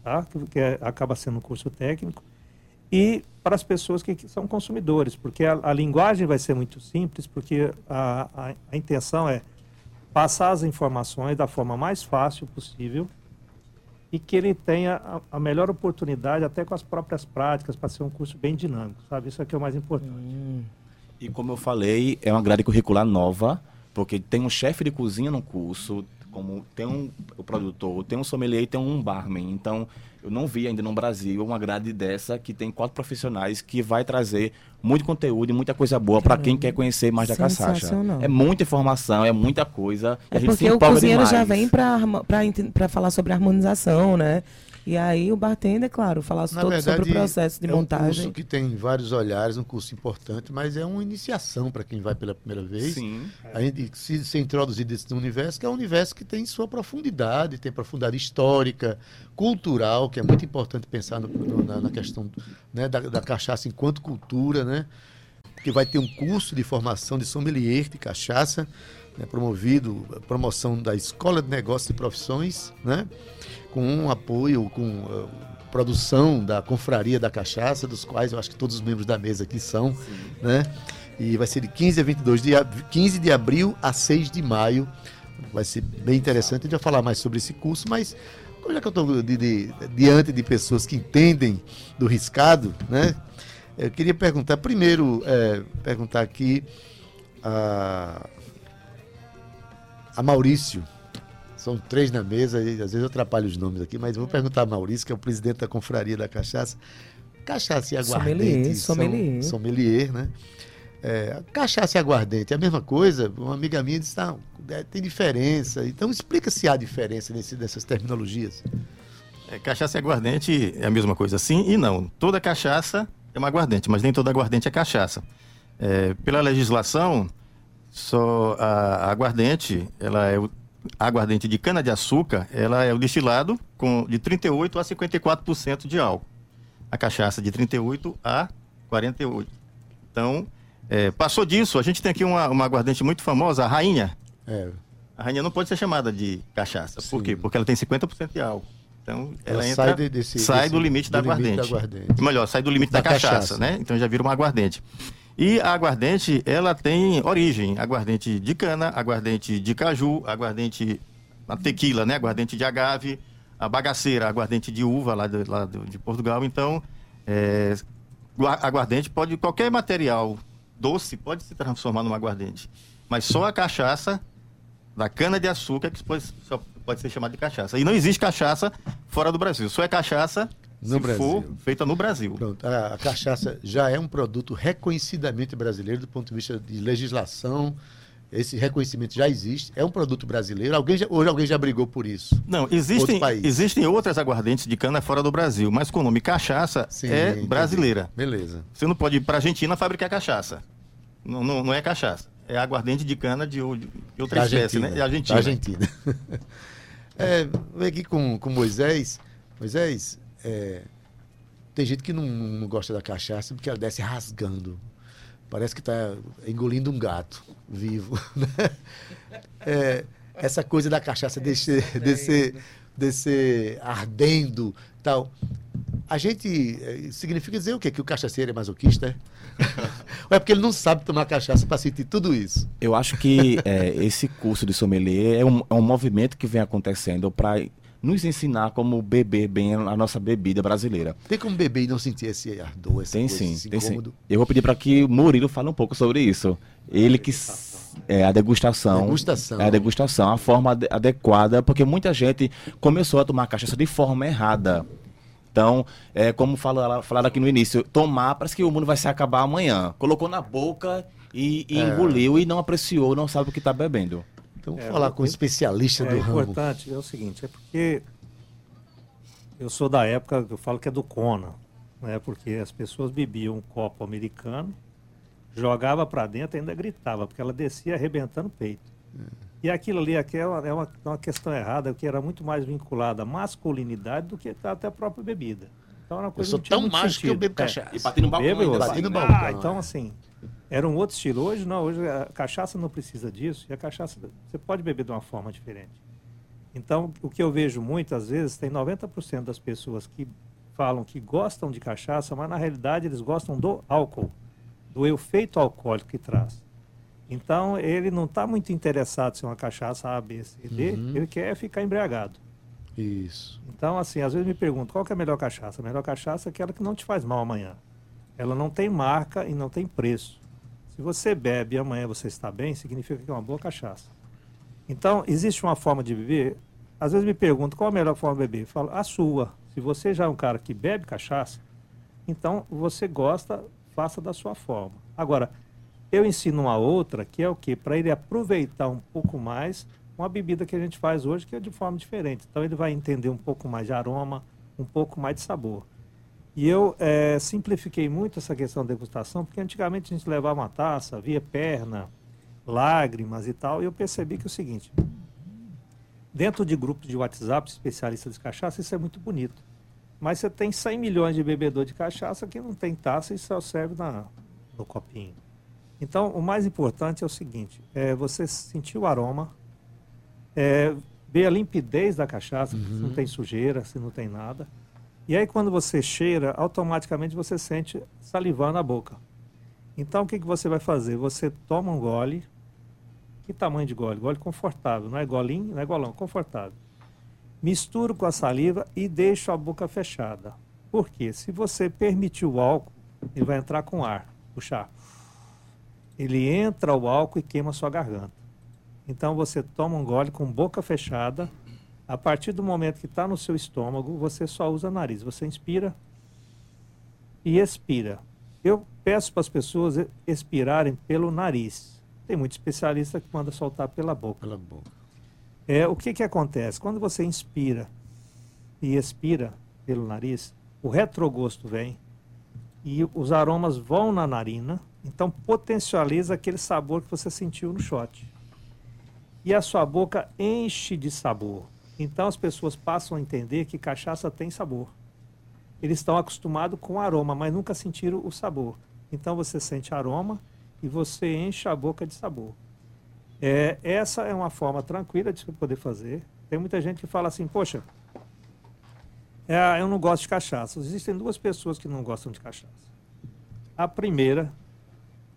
tá? que, que é, acaba sendo um curso técnico, e para as pessoas que, que são consumidores, porque a, a, linguagem vai ser muito simples, porque a, a, a, intenção é passar as informações da forma mais fácil possível e que ele tenha a, a melhor oportunidade, até com as próprias práticas, para ser um curso bem dinâmico, sabe? Isso aqui é o mais importante. Hum. E como eu falei, é uma grade curricular nova, porque tem um chefe de cozinha no curso, como tem um o produtor, tem um sommelier e tem um barman. Então, eu não vi ainda no Brasil uma grade dessa que tem quatro profissionais que vai trazer muito conteúdo e muita coisa boa para quem quer conhecer mais da caçacha. É muita informação, é muita coisa. É porque o cozinheiro demais. já vem para falar sobre harmonização, né? E aí o bartender, claro, falar todo verdade, sobre o processo de é montagem. É um curso que tem vários olhares, um curso importante, mas é uma iniciação para quem vai pela primeira vez. Sim. A gente se, se introduzir nesse universo, que é um universo que tem sua profundidade, tem profundidade histórica, cultural, que é muito importante pensar no, no, na, na, questão né, da, da cachaça enquanto cultura, né? Que vai ter um curso de formação de sommelier de cachaça, né, promovido, promoção da Escola de Negócios e Profissões, né? Com um apoio, com uh, produção da Confraria da Cachaça, dos quais eu acho que todos os membros da mesa aqui são, Sim. né? E vai ser de 15 a 22 de 15 de abril a 6 de maio. Vai ser bem interessante. A gente vai falar mais sobre esse curso, mas já que eu estou diante de pessoas que entendem do riscado, né? Eu queria perguntar, primeiro, é, perguntar aqui a, a Maurício, são três na mesa, e às vezes eu atrapalho os nomes aqui, mas vou perguntar a Maurício, que é o presidente da Confraria da Cachaça. Cachaça e aguardente. Sommelier, sommelier. sommelier, né? É, cachaça e aguardente é a mesma coisa. Uma amiga minha disse: não, é, tem diferença. Então, explica se há diferença nesse, nessas terminologias. É, cachaça e aguardente é a mesma coisa, sim e não. Toda cachaça é uma aguardente, mas nem toda aguardente é cachaça. É, pela legislação, só a, a aguardente ela é aguardente de cana-de-açúcar, ela é o destilado com de 38 a 54% de álcool. A cachaça de 38 a 48. Então, é, passou disso, a gente tem aqui uma, uma aguardente muito famosa, a rainha. É. A rainha não pode ser chamada de cachaça. Sim. Por quê? Porque ela tem 50% de álcool. Então, ela, ela entra, sai, desse, sai desse, do limite do da aguardente. Limite da aguardente. Melhor, sai do limite da, da cachaça, cachaça, né? Então já vira uma aguardente. E a aguardente, ela tem origem. Aguardente de cana, aguardente de caju, aguardente a tequila, né? Aguardente de agave, a bagaceira, aguardente de uva lá de, lá de Portugal. Então, é, aguardente pode, qualquer material doce pode se transformar numa aguardente. Mas só a cachaça da cana de açúcar que pode, pode ser chamada de cachaça. E não existe cachaça fora do Brasil. Só é cachaça no se Brasil. for feita no Brasil. Pronto, a, a, cachaça já é um produto reconhecidamente brasileiro do ponto de vista de legislação. Esse reconhecimento já existe, é um produto brasileiro. Alguém já, hoje alguém já brigou por isso? Não, existem, existem outras aguardentes de cana fora do Brasil, mas com o nome cachaça Sim, é entendi. brasileira. Beleza. Você não pode ir para a Argentina fabricar cachaça. Não, não, não, é cachaça. É aguardente de cana de, de outra espécie, né? É Argentina. Argentina. é, vem aqui com, com Moisés. Moisés, é, tem gente que não, não, gosta da cachaça porque ela desce rasgando. Parece que está engolindo um gato vivo. Né? É, essa coisa da cachaça descer, descer, descer ardendo tal. A gente. É, significa dizer o quê? Que o cachaceiro é masoquista? Ou é porque ele não sabe tomar cachaça para sentir tudo isso? Eu acho que é, esse curso de sommelier é um, é um movimento que vem acontecendo para nos ensinar como beber bem a nossa bebida brasileira. Tem como beber e não sentir esse ardor, essa tem coisa, sim, esse tem sim. Eu vou pedir para que o Murilo fale um pouco sobre isso. Ele que é a degustação, degustação. É a degustação, a forma adequada, porque muita gente começou a tomar cachaça de forma errada. Então, é, como falaram, falaram aqui no início, tomar parece que o mundo vai se acabar amanhã. Colocou na boca e, e é. engoliu e não apreciou, não sabe o que está bebendo. Então, é, falar com um especialista é, do ramo. É importante, é o seguinte, é porque eu sou da época, eu falo que é do Kona, né? Porque as pessoas bebiam um copo americano, jogava para dentro e ainda gritava, porque ela descia arrebentando o peito. É. E aquilo ali aqui é, uma, é uma, questão errada, que era muito mais vinculada à masculinidade do que até a própria bebida. Então era uma coisa eu sou tão macho que eu bebo é. cachaça. E bati no balcão. Bebo, bati no balcão. Ah, então assim, era um outro estilo. Hoje não, hoje a cachaça não precisa disso. E a cachaça, você pode beber de uma forma diferente. Então, o que eu vejo muitas vezes, tem 90% das pessoas que falam que gostam de cachaça, mas na realidade eles gostam do álcool, do efeito alcoólico que traz. Então, ele não está muito interessado se é uma cachaça A, B, C, D, uhum. ele quer ficar embriagado. Isso. Então, assim, às vezes me pergunto, qual que é a melhor cachaça? A melhor cachaça é aquela que não te faz mal amanhã. Ela não tem marca e não tem preço. Se você bebe e amanhã você está bem, significa que é uma boa cachaça. Então, existe uma forma de beber. Às vezes me perguntam qual a melhor forma de beber. Eu falo, a sua. Se você já é um cara que bebe cachaça, então você gosta, faça da sua forma. Agora, eu ensino uma outra, que é o quê? Para ele aproveitar um pouco mais uma bebida que a gente faz hoje, que é de forma diferente. Então ele vai entender um pouco mais de aroma, um pouco mais de sabor. E eu é, simplifiquei muito essa questão da degustação, porque antigamente a gente levava uma taça, via perna, lágrimas e tal, e eu percebi que é o seguinte, dentro de grupos de WhatsApp, especialistas de cachaça, isso é muito bonito. Mas você tem 100 milhões de bebedor de cachaça que não tem taça e só serve na, no copinho. Então, o mais importante é o seguinte, é você sentir o aroma, é, ver a limpidez da cachaça, uhum. se não tem sujeira, se não tem nada. E aí quando você cheira, automaticamente você sente salivando na boca. Então o que, que você vai fazer? Você toma um gole. Que tamanho de gole? Gole confortável, não é golinho, não é golão, confortável. Mistura com a saliva e deixa a boca fechada. Por quê? Se você permitir o álcool, ele vai entrar com ar, puxar. Ele entra o álcool e queima a sua garganta. Então você toma um gole com boca fechada. A partir do momento que está no seu estômago, você só usa nariz. Você inspira e expira. Eu peço para as pessoas expirarem pelo nariz. Tem muito especialista que manda soltar pela boca. Pela boca. É, o que, que acontece? Quando você inspira e expira pelo nariz, o retrogosto vem e os aromas vão na narina, então potencializa aquele sabor que você sentiu no shot e a sua boca enche de sabor. Então as pessoas passam a entender que cachaça tem sabor. Eles estão acostumados com aroma, mas nunca sentiram o sabor. Então você sente aroma e você enche a boca de sabor. É, essa é uma forma tranquila de poder fazer. Tem muita gente que fala assim, poxa, é, eu não gosto de cachaça. Existem duas pessoas que não gostam de cachaça. A primeira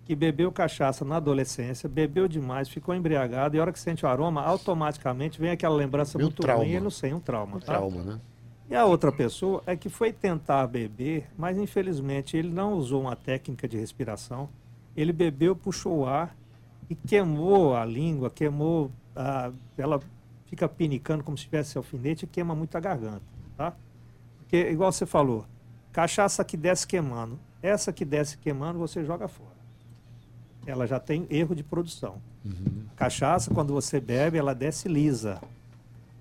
que bebeu cachaça na adolescência, bebeu demais, ficou embriagado, e a hora que sente o aroma, automaticamente vem aquela lembrança muito trauma. ruim e não sei, um trauma. Um tá? trauma, né? E a outra pessoa é que foi tentar beber, mas infelizmente ele não usou uma técnica de respiração. Ele bebeu, puxou o ar e queimou a língua, queimou, a, ela fica pinicando como se tivesse alfinete e queima muito a garganta, tá? Porque, igual você falou, cachaça que desce queimando, essa que desce queimando você joga fora ela já tem erro de produção. Uhum. Cachaça, quando você bebe, ela desce lisa.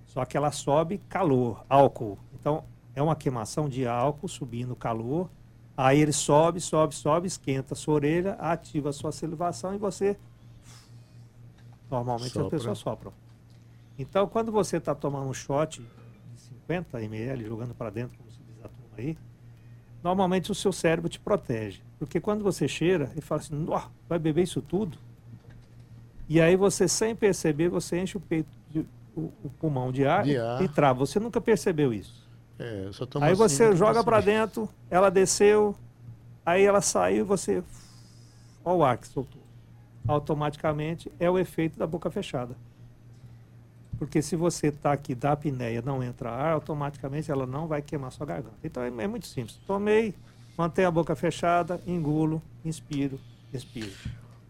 Só que ela sobe calor, álcool. Então, é uma queimação de álcool subindo calor. Aí ele sobe, sobe, sobe, esquenta a sua orelha, ativa a sua salivação e você. Normalmente Sopra. as pessoas sopram. Então, quando você está tomando um shot de 50 ml, jogando para dentro, como se diz a turma aí, normalmente o seu cérebro te protege. Porque quando você cheira e fala assim, vai beber isso tudo? E aí você, sem perceber, você enche o peito, de, o, o, pulmão de ar, de ar, e trava. Você nunca percebeu isso. É, aí assim, você joga para dentro, ela desceu, aí ela saiu, você... Olha o ar que soltou. Automaticamente é o efeito da boca fechada. Porque se você está aqui da apneia não entra ar, automaticamente ela não vai queimar sua garganta. Então é, é muito simples. Tomei, mantenho a boca fechada, engulo, inspiro, expiro.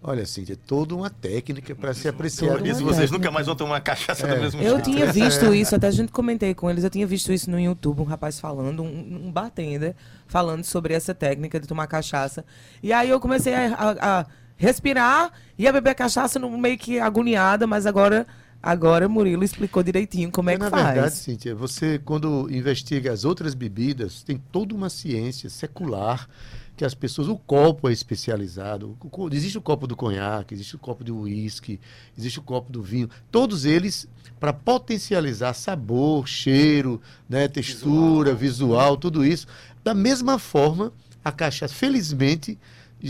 Olha, Cíntia, é toda uma técnica para se apreciar. Por isso vocês nunca mais vão tomar cachaça é. do mesmo Eu tinha visto é. isso, até a gente comentei com eles, eu tinha visto isso no YouTube, um rapaz falando, um, um bartender, falando sobre essa técnica de tomar cachaça. E aí eu comecei a, a, a respirar e a beber cachaça no, meio que agoniada, mas agora Agora Murilo explicou direitinho como é, é que na faz. Na verdade, Cíntia, você quando investiga as outras bebidas, tem toda uma ciência secular que as pessoas, o copo é especializado. Existe o copo do conhaque, existe o copo do uísque, existe o copo do vinho. Todos eles para potencializar sabor, cheiro, né, textura, visual. visual, tudo isso. Da mesma forma, a cachaça, felizmente,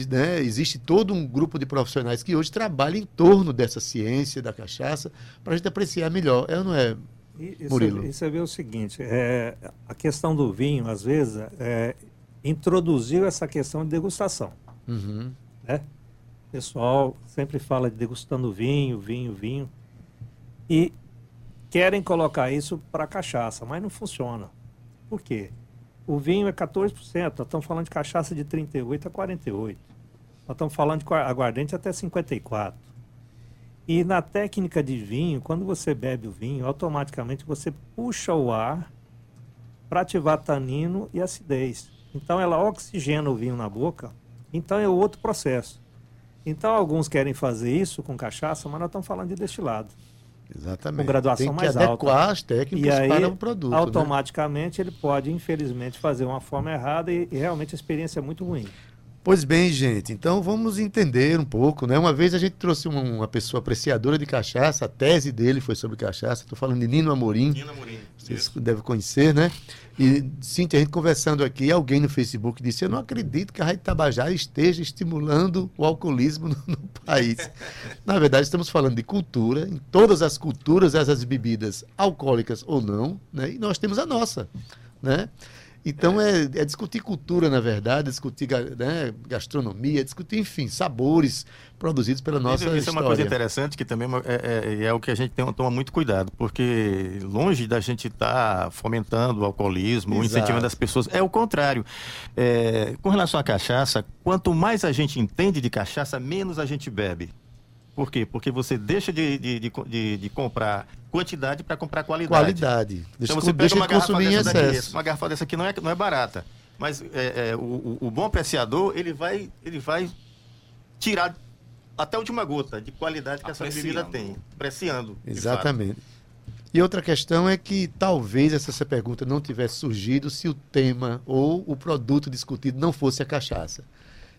né, existe todo um grupo de profissionais que hoje trabalham em torno dessa ciência da cachaça para a gente apreciar melhor. É ou não é, Murilo? E você vê o seguinte, é, a questão do vinho, às vezes, é, introduziu essa questão de degustação. Uhum. Né? O pessoal sempre fala de degustando vinho, vinho, vinho. E querem colocar isso para cachaça, mas não funciona. Por quê? O vinho é 14%, nós estamos falando de cachaça de 38 a 48. Nós estamos falando de aguardente até 54. E na técnica de vinho, quando você bebe o vinho, automaticamente você puxa o ar para ativar tanino e acidez. Então ela oxigena o vinho na boca. Então é outro processo. Então alguns querem fazer isso com cachaça, mas nós estamos falando de destilado. Exatamente. Com graduação Tem que mais adequar alta. as técnicas e aí, para o produto. né? Automaticamente né? ele pode, infelizmente, fazer uma forma errada e, e realmente a experiência é muito ruim. Pois bem, gente, então vamos entender um pouco, né? Uma vez a gente trouxe uma, uma pessoa apreciadora de cachaça, a tese dele foi sobre cachaça, estou falando de Nino Amorim. Nino Amorim. Vocês Isso. devem conhecer, né? E, Cíntia, a gente conversando aqui, alguém no Facebook disse: Eu não acredito que a Rádio Tabajara esteja estimulando o alcoolismo no, no país. Na verdade, estamos falando de cultura, em todas as culturas, essas bebidas alcoólicas ou não, né? E nós temos a nossa, né? Então é, é, discutir cultura, na verdade, discutir né, gastronomia, discutir, enfim, sabores produzidos pela nossa Isso, história. Isso é uma coisa interessante que também é, é, é o que a gente tem, toma muito cuidado, porque longe da gente estar tá fomentando o alcoolismo, Exato. incentivando as pessoas, é o contrário. É, com relação à cachaça, quanto mais a gente entende de cachaça, menos a gente bebe. Por quê? Porque você deixa de, de, de, de comprar quantidade para comprar qualidade. Qualidade. Deixa, então você pega uma garrafa dessa daqui, uma garrafa dessa aqui não é, não é barata. Mas é, é, o, o, bom apreciador, ele vai, ele vai tirar até a última gota de qualidade que essa bebida tem. Apreciando. Exatamente. E outra questão é que talvez essa pergunta não tivesse surgido se o tema ou o produto discutido não fosse a cachaça.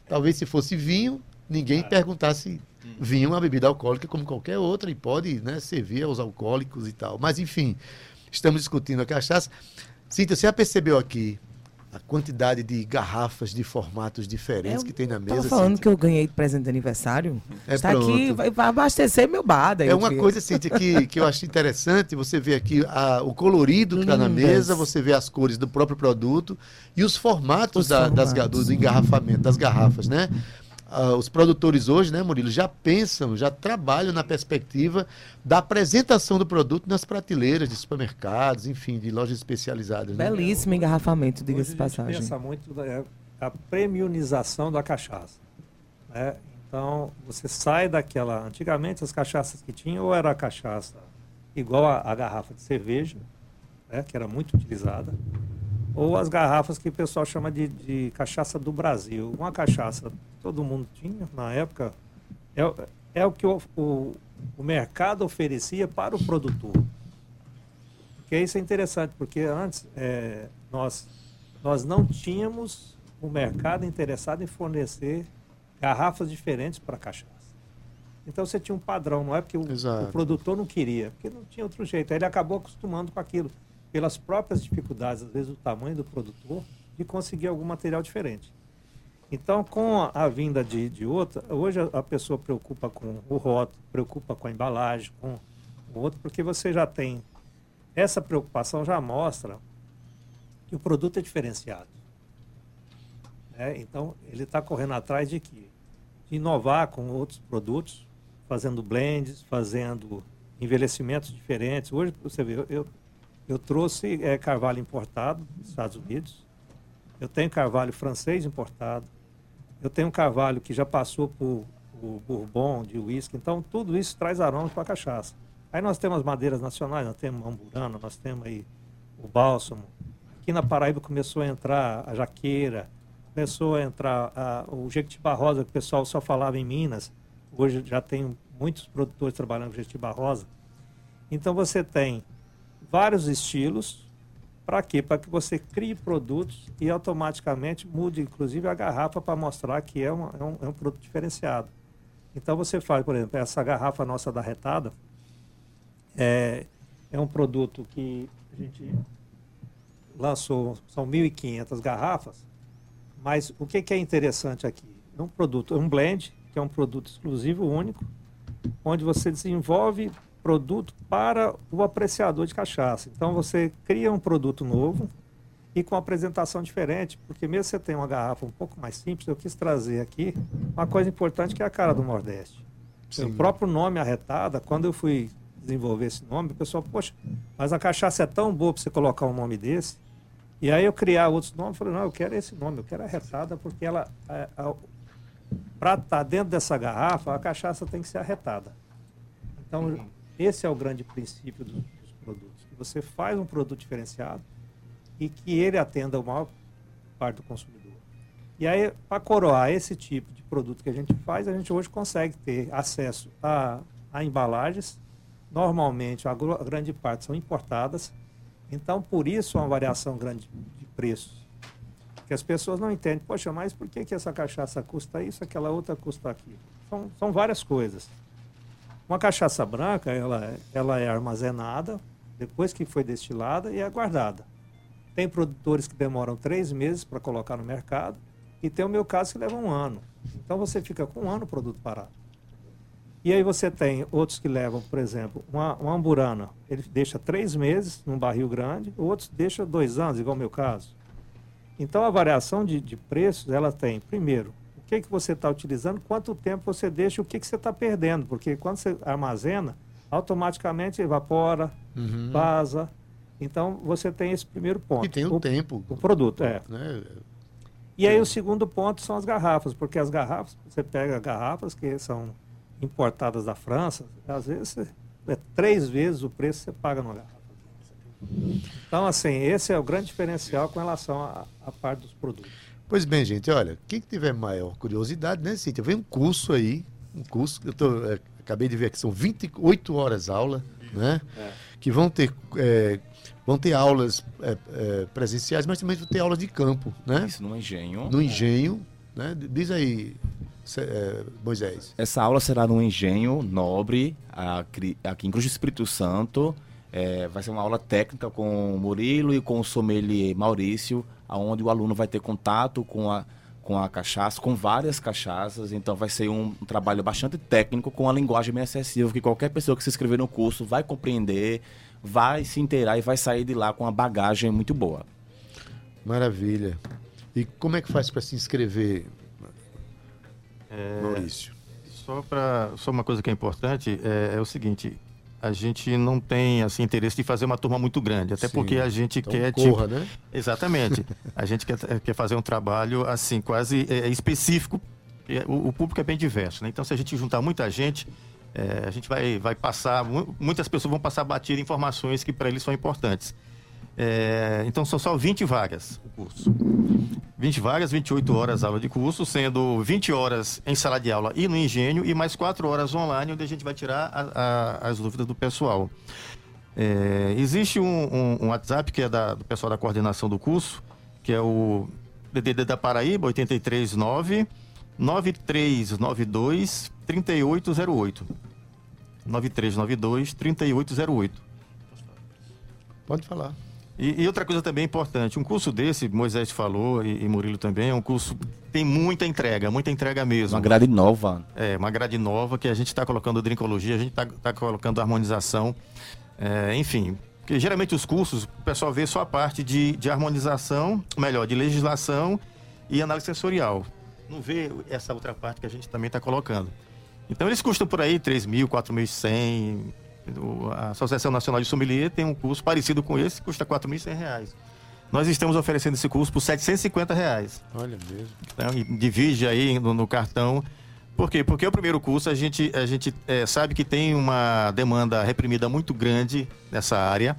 Talvez se fosse vinho, ninguém perguntasse vinho é uma bebida alcoólica como qualquer outra e pode né, servir aos alcoólicos e tal. Mas, enfim, estamos discutindo a cachaça. Cíntia, você já percebeu aqui a quantidade de garrafas de formatos diferentes eu que tem na mesa? Estou falando Cíntia? que eu ganhei de presente de aniversário. É Está pronto. aqui, vai, vai abastecer meu bar. daí É uma digo. coisa, Cíntia, que, que eu acho interessante. Você vê aqui a- o colorido que está na mesa, você vê as cores do próprio produto e os formatos, Os da- Das, formatos. do engarrafamento, das garrafas, né? Ah, os produtores hoje, né, Murilo, já pensam, já trabalham na perspectiva da apresentação do produto nas prateleiras de supermercados, enfim, de lojas especializadas. Né? Belíssimo engarrafamento, diga-se de Hoje a gente passagem. pensa muito da é, a premiumização da cachaça. né? Então, você sai daquela... Antigamente, as cachaças que tinham, ou era a cachaça igual a, a garrafa de cerveja, né, que era muito utilizada, ou as garrafas que o pessoal chama de, de cachaça do Brasil. Uma cachaça todo mundo tinha na época, é, o- é o que o, o, o mercado oferecia para o produtor. Porque isso é interessante, porque antes é, nós, nós não tínhamos o mercado interessado em fornecer garrafas diferentes para cachaça. Então você tinha um padrão, não é porque o, o produtor não queria, porque não tinha outro jeito. Aí ele acabou acostumando com aquilo, pelas próprias dificuldades, às vezes, do tamanho do produtor, de conseguir algum material diferente. Então, com a, vinda de, de outra, hoje a, pessoa preocupa com o rótulo, preocupa com a embalagem, com o outro, porque você já tem essa preocupação já mostra que o produto é diferenciado. né? Então, ele está correndo atrás de quê? De inovar com outros produtos, fazendo blends, fazendo envelhecimentos diferentes. Hoje, você vê, eu, eu, eu trouxe eh, carvalho importado dos Estados Unidos, eu tenho carvalho francês importado, eu tenho um carvalho que já passou por o bourbon, de uísque, então tudo isso traz aromas para a cachaça. Aí nós temos as madeiras nacionais, nós temos amburana, nós temos aí o bálsamo. Aqui na Paraíba começou a entrar a jaqueira, começou a entrar a- o jequitibá rosa, que o pessoal só falava em Minas. Hoje já tem muitos produtores trabalhando com jequitibá rosa. Então você tem vários estilos, para quê? Para que você crie produtos e automaticamente mude, inclusive, a garrafa para mostrar que é, uma- é um, é um produto diferenciado. Então você faz, por exemplo, essa garrafa nossa da retada, é, é um produto que a gente lançou, são 1.500 garrafas, mas o que, que é interessante aqui? É um produto, é um blend, que é um produto exclusivo, único, onde você desenvolve produto para o apreciador de cachaça. Então você cria um produto novo e com apresentação diferente, porque mesmo você tem uma garrafa um pouco mais simples, eu quis trazer aqui uma coisa importante que é a cara do Nordeste. O próprio nome arretada, quando eu fui desenvolver esse nome, o pessoal, poxa, mas a cachaça é tão boa para você colocar um nome desse. E aí eu criar outros nomes, eu falei, não, eu quero esse nome, eu quero a retada, porque ela, é, para estar tá dentro dessa garrafa, a cachaça tem que ser arretada. Então, esse é o grande princípio dos, dos produtos. Que você faz um produto diferenciado e que ele atenda a maior parte do consumidor. E aí, para coroar esse tipo de produto que a gente faz, a gente hoje consegue ter acesso a, a embalagens. Normalmente, a, grande parte são importadas. Então, por isso, uma variação grande de preços. Que as pessoas não entendem. Poxa, mas por que, que essa cachaça custa isso, aquela outra custa aquilo? São, são várias coisas. Uma cachaça branca, ela, ela é armazenada, depois que foi destilada, e é guardada. Tem produtores que demoram três meses para colocar no mercado e tem o meu caso que leva um ano. Então você fica com um ano o produto parado. E aí você tem outros que levam, por exemplo, uma, uma amburana, ele deixa três meses num barril grande, outros deixa dois anos, igual o meu caso. Então a variação de, de preços, ela tem, primeiro, o que, que você está utilizando, quanto tempo você deixa, o que, que você está perdendo, porque quando você armazena, automaticamente evapora, uhum. vaza. Então você tem esse primeiro ponto. E tem o, o tempo. O produto, é. Né? E aí o segundo ponto são as garrafas, porque as garrafas, você pega garrafas que são importadas da França, às vezes é três vezes o preço que você paga numa garrafa. Então, assim, esse é o grande diferencial com relação à parte dos produtos. Pois bem, gente, olha, quem tiver maior curiosidade, né, Cíntia, vem um curso aí, um curso, eu tô, é, acabei de ver aqui, são 28 horas aula, né, é. que vão ter é, vão ter aulas é, é, presenciais, mas também vão ter aulas de campo, né? Isso, no engenho. No engenho, né? Diz aí, é, Moisés. Essa aula será no engenho nobre, aqui em Cruz do Espírito Santo. Vai ser uma aula técnica com o Murilo e com o sommelier Maurício, onde o aluno vai ter contato com a, com a cachaça, com várias cachaças. Então vai ser um, um trabalho bastante técnico com a linguagem bem acessível, que qualquer pessoa que se inscrever no curso vai compreender vai se inteirar e vai sair de lá com uma bagagem muito boa. Maravilha. E como é que faz para se inscrever, é, Maurício? Só para só uma coisa que é importante é, é, o seguinte: a gente não tem assim interesse de fazer uma turma muito grande, até Sim. porque a gente então, quer corra, tipo, né? Exatamente. a gente quer, quer fazer um trabalho assim quase é, específico. O, o, público é bem diverso, né? Então, se a gente juntar muita gente, é, a gente vai, vai passar, muitas pessoas vão passar batida informações que para eles são importantes. É, então são só 20 vagas o curso. 20 vagas, 28 horas aula de curso, sendo 20 horas em sala de aula e no engenho, e mais 4 horas online, onde a gente vai tirar a, a, as dúvidas do pessoal. É, existe um, um, um, WhatsApp que é da, do pessoal da coordenação do curso, que é o DDD da Paraíba, 839 9392 3808. 9392 3808. Pode falar. E, e, outra coisa também importante, um curso desse, Moisés falou e, e Murilo também, é um curso tem muita entrega, muita entrega mesmo. Uma grade nova. É, uma grade nova que a gente está colocando drincologia, a gente está tá colocando harmonização, é, enfim. Porque geralmente os cursos, o pessoal vê só a parte de, de harmonização, melhor, de legislação e análise sensorial não vê essa outra parte que a gente também está colocando. Então eles custam por aí 3 mil, 4.100. A Associação Nacional de Sommelier tem um curso parecido com esse, que custa 4.100 reais. Nós estamos oferecendo esse curso por 750 reais. Olha mesmo. Então, divide aí no, no, cartão. Por quê? Porque o primeiro curso a gente, a gente é, sabe que tem uma demanda reprimida muito grande nessa área.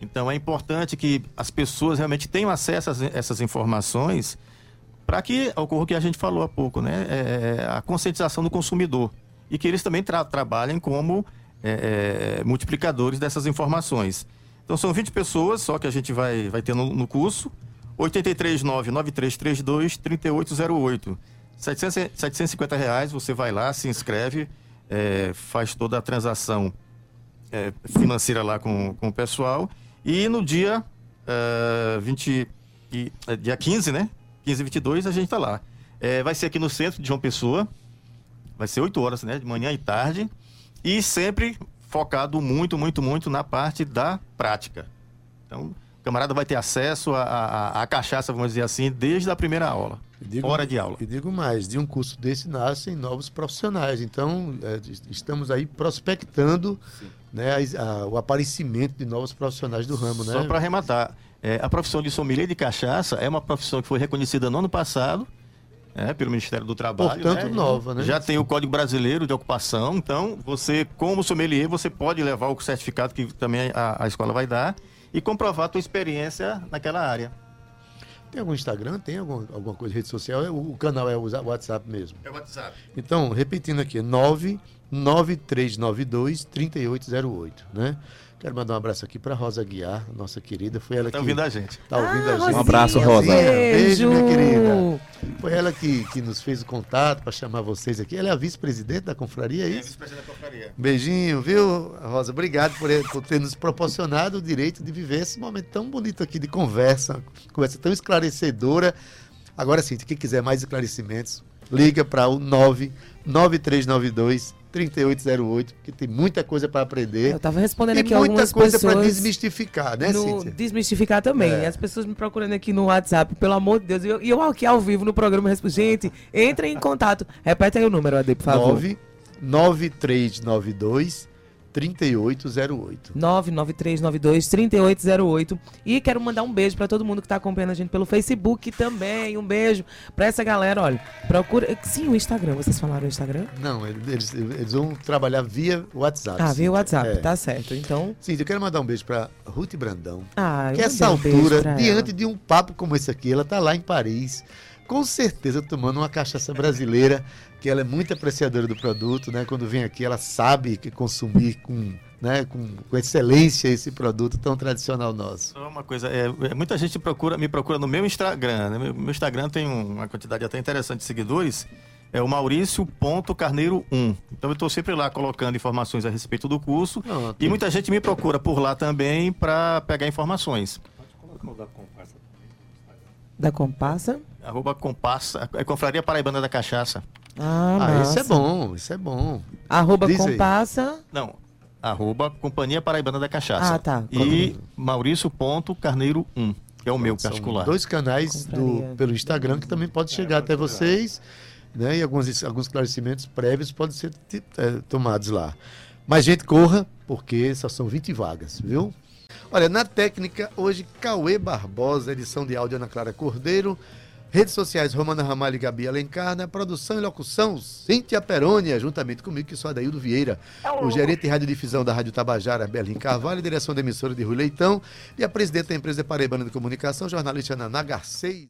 Então é importante que as pessoas realmente tenham acesso a essas informações para que ocorra o que a gente falou há pouco, né? É, a conscientização do consumidor. E que eles também tra trabalhem como é, é multiplicadores dessas informações. Então são 20 pessoas só que a gente vai, vai ter no, no curso. 839-9332-3808. 750 reais, você vai lá, se inscreve, é, faz toda a transação é, financeira lá com, com o pessoal. E no dia, uh, 20, e, dia 15, né? 15 e 22 a gente está lá. É, vai ser aqui no centro de João Pessoa. Vai ser 8 horas, né? De manhã e tarde. E sempre focado muito, muito, muito na parte da prática. Então, o camarada vai ter acesso à cachaça, vamos dizer assim, desde a primeira aula, digo, fora de aula. E digo mais, de um curso desse nascem novos profissionais. Então, é, estamos aí prospectando né, a, a, o aparecimento de novos profissionais do ramo. Só né? para arrematar, é, a profissão de sommelier de cachaça é uma profissão que foi reconhecida no ano passado é, pelo Ministério do Trabalho. Portanto, né? nova, né? Já tem o Código Brasileiro de Ocupação, então você, como sommelier, você pode levar o certificado que também a, a escola vai dar e comprovar a tua experiência naquela área. Tem algum Instagram? Tem algum, alguma coisa de rede social? É, o, canal é o WhatsApp mesmo? É o WhatsApp. Então, repetindo aqui, 99392 3808, né? Quero mandar um abraço aqui para Rosa Guiar, nossa querida. Foi ela tá que. Tá ouvindo a gente. Tá ouvindo ah, a gente. Um abraço, Rosa. Beijo, minha querida. Foi ela que, que nos fez o contato para chamar vocês aqui. Ela é a vice-presidente da confraria, é isso? É, vice-presidente da confraria. Beijinho, viu, Rosa? Obrigado por, por ter nos proporcionado o direito de viver esse momento tão bonito aqui de conversa, conversa tão esclarecedora. Agora sim, quem quiser mais esclarecimentos, liga para o 99392 3808, porque tem muita coisa para aprender. Eu estava respondendo aqui algumas pessoas. muita coisa para desmistificar, né, no, Cíntia? Desmistificar também. É. As pessoas me procurando aqui no WhatsApp, pelo amor de Deus. E eu, eu, aqui ao vivo no programa. Gente, entre em contato. Repete aí o número, Ade, por favor. 99392 3808. 993923808. E quero mandar um beijo para todo mundo que está acompanhando a gente pelo Facebook também. Um beijo para essa galera. Olha, procura. Sim, o Instagram. Vocês falaram o Instagram? Não, eles, eles vão trabalhar via WhatsApp. Ah, via WhatsApp, é. tá certo. Então. Sim, eu quero mandar um beijo para Ruth Brandão. Ah, que essa altura, diante ela. de um papo como esse aqui, ela tá lá em Paris com certeza tomando uma cachaça brasileira, que ela é muito apreciadora do produto, né? Quando vem aqui, ela sabe que consumir com, né, com, com excelência esse produto tão tradicional nosso. Uma coisa, é, é, muita gente procura, me procura no meu Instagram, né? meu, meu Instagram tem uma quantidade até interessante de seguidores, é o Maurício.carneiro1. Então eu estou sempre lá colocando informações a respeito do curso. Pronto. E muita gente me procura por lá também para pegar informações. Pode colocar da Compassa? Arroba Compassa. É Confraria Paraibana da Cachaça. Ah, ah isso é bom, isso é bom. Arroba Diz Compassa. Aí. Não, arroba Companhia Paraibana da Cachaça. Ah, tá. E Maurício.carneiro1, que é o meu particular. Dois canais do, pelo Instagram que também pode chegar é, até vocês, né? E alguns, alguns esclarecimentos prévios podem ser é, tomados lá. Mas, gente, corra, porque só são 20 vagas, viu? Olha, na técnica, hoje, Cauê Barbosa, edição de áudio Ana Clara Cordeiro. Redes sociais, Romana Ramalho e Gabi Alencar. Na produção e locução, Cíntia Perônia, juntamente comigo, que sou Adaildo Vieira. O gerente de radiodifusão da Rádio Tabajara, Berlim Carvalho, direção da emissora de Rui Leitão. E a presidente da empresa Paraibana de Comunicação, jornalista Naná Garcês.